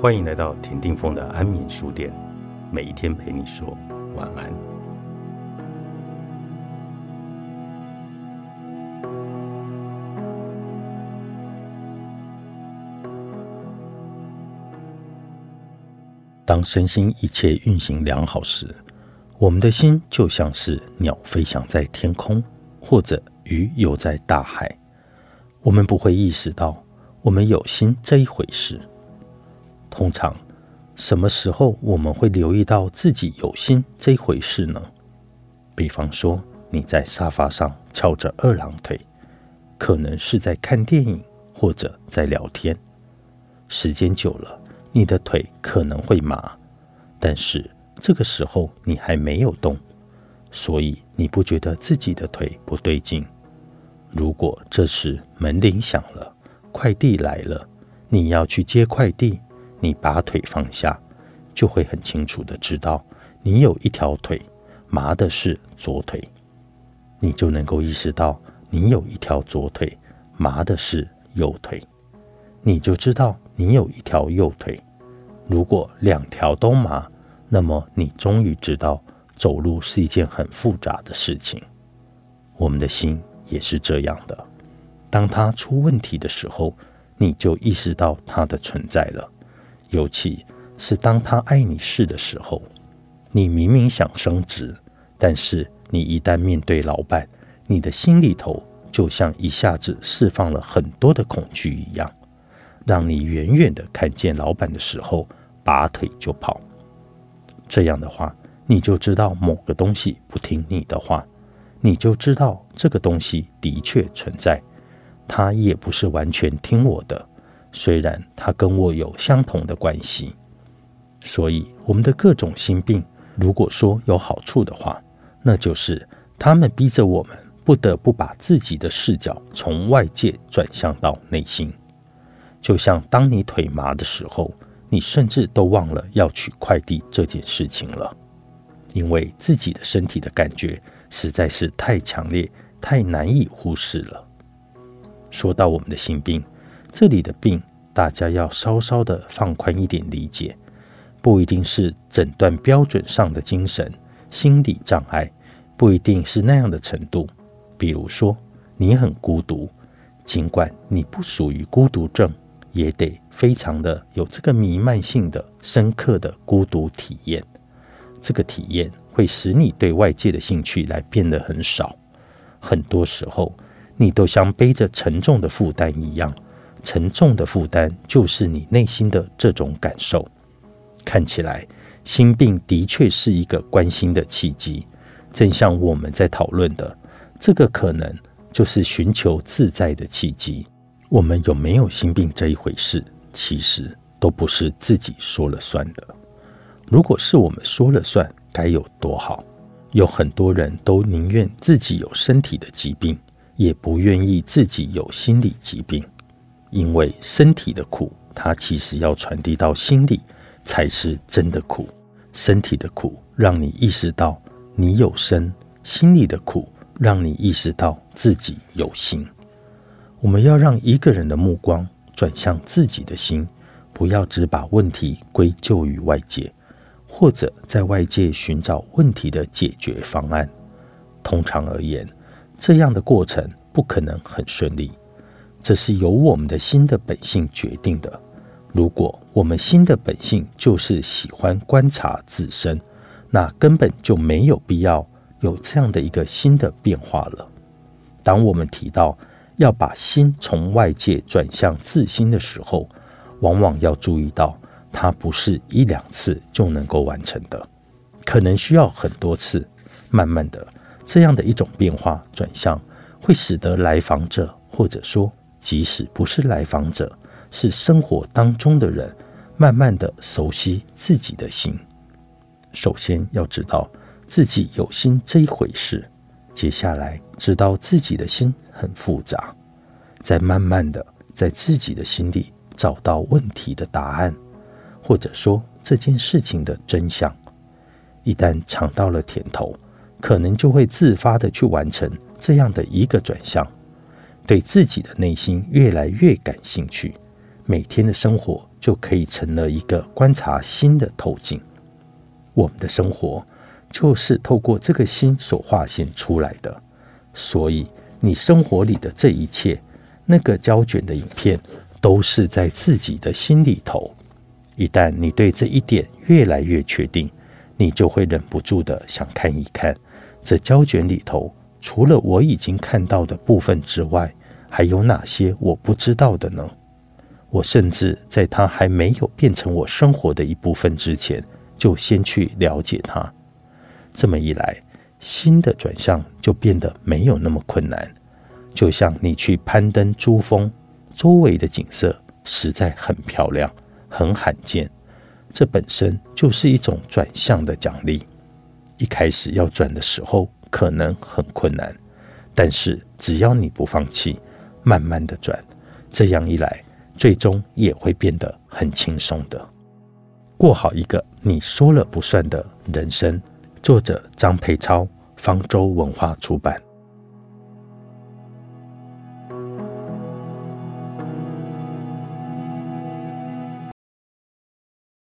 欢迎来到田定峰的安眠书店，每一天陪你说晚安。当身心一切运行良好时，我们的心就像是鸟飞翔在天空，或者鱼游在大海。我们不会意识到我们有心这一回事。通常，什么时候我们会留意到自己有心这回事呢？比方说，你在沙发上翘着二郎腿，可能是在看电影或者在聊天。时间久了，你的腿可能会麻，但是这个时候你还没有动，所以你不觉得自己的腿不对劲。如果这时门铃响了，快递来了，你要去接快递。你把腿放下，就会很清楚的知道，你有一条腿麻的是左腿，你就能够意识到你有一条左腿麻的是右腿，你就知道你有一条右腿。如果两条都麻，那么你终于知道走路是一件很复杂的事情。我们的心也是这样的，当它出问题的时候，你就意识到它的存在了。尤其是当他爱你事的时候，你明明想升职，但是你一旦面对老板，你的心里头就像一下子释放了很多的恐惧一样，让你远远的看见老板的时候拔腿就跑。这样的话，你就知道某个东西不听你的话，你就知道这个东西的确存在，他也不是完全听我的。虽然他跟我有相同的关系，所以我们的各种心病，如果说有好处的话，那就是他们逼着我们不得不把自己的视角从外界转向到内心。就像当你腿麻的时候，你甚至都忘了要取快递这件事情了，因为自己的身体的感觉实在是太强烈、太难以忽视了。说到我们的心病。这里的病，大家要稍稍的放宽一点理解，不一定是诊断标准上的精神心理障碍，不一定是那样的程度。比如说，你很孤独，尽管你不属于孤独症，也得非常的有这个弥漫性的深刻的孤独体验。这个体验会使你对外界的兴趣来变得很少，很多时候你都像背着沉重的负担一样。沉重的负担就是你内心的这种感受。看起来，心病的确是一个关心的契机。正像我们在讨论的，这个可能就是寻求自在的契机。我们有没有心病这一回事，其实都不是自己说了算的。如果是我们说了算，该有多好！有很多人都宁愿自己有身体的疾病，也不愿意自己有心理疾病。因为身体的苦，它其实要传递到心里，才是真的苦。身体的苦让你意识到你有身，心里的苦让你意识到自己有心。我们要让一个人的目光转向自己的心，不要只把问题归咎于外界，或者在外界寻找问题的解决方案。通常而言，这样的过程不可能很顺利。这是由我们的心的本性决定的。如果我们心的本性就是喜欢观察自身，那根本就没有必要有这样的一个新的变化了。当我们提到要把心从外界转向自心的时候，往往要注意到，它不是一两次就能够完成的，可能需要很多次。慢慢的，这样的一种变化转向，会使得来访者或者说。即使不是来访者，是生活当中的人，慢慢的熟悉自己的心。首先要知道自己有心这一回事，接下来知道自己的心很复杂，再慢慢的在自己的心里找到问题的答案，或者说这件事情的真相。一旦尝到了甜头，可能就会自发的去完成这样的一个转向。对自己的内心越来越感兴趣，每天的生活就可以成了一个观察心的透镜。我们的生活就是透过这个心所画线出来的，所以你生活里的这一切，那个胶卷的影片，都是在自己的心里头。一旦你对这一点越来越确定，你就会忍不住的想看一看，这胶卷里头除了我已经看到的部分之外，还有哪些我不知道的呢？我甚至在它还没有变成我生活的一部分之前。就先去了解它，这么一来，新的转向就变得没有那么困难。就像你去攀登珠峰，周围的景色实在很漂亮、很罕见，这本身就是一种转向的奖励。一开始要转的时候可能很困难，但是只要你不放弃，慢慢的转，这样一来，最终也会变得很轻松的。过好一个你说了不算的人生。作者：张培超，方舟文化出版。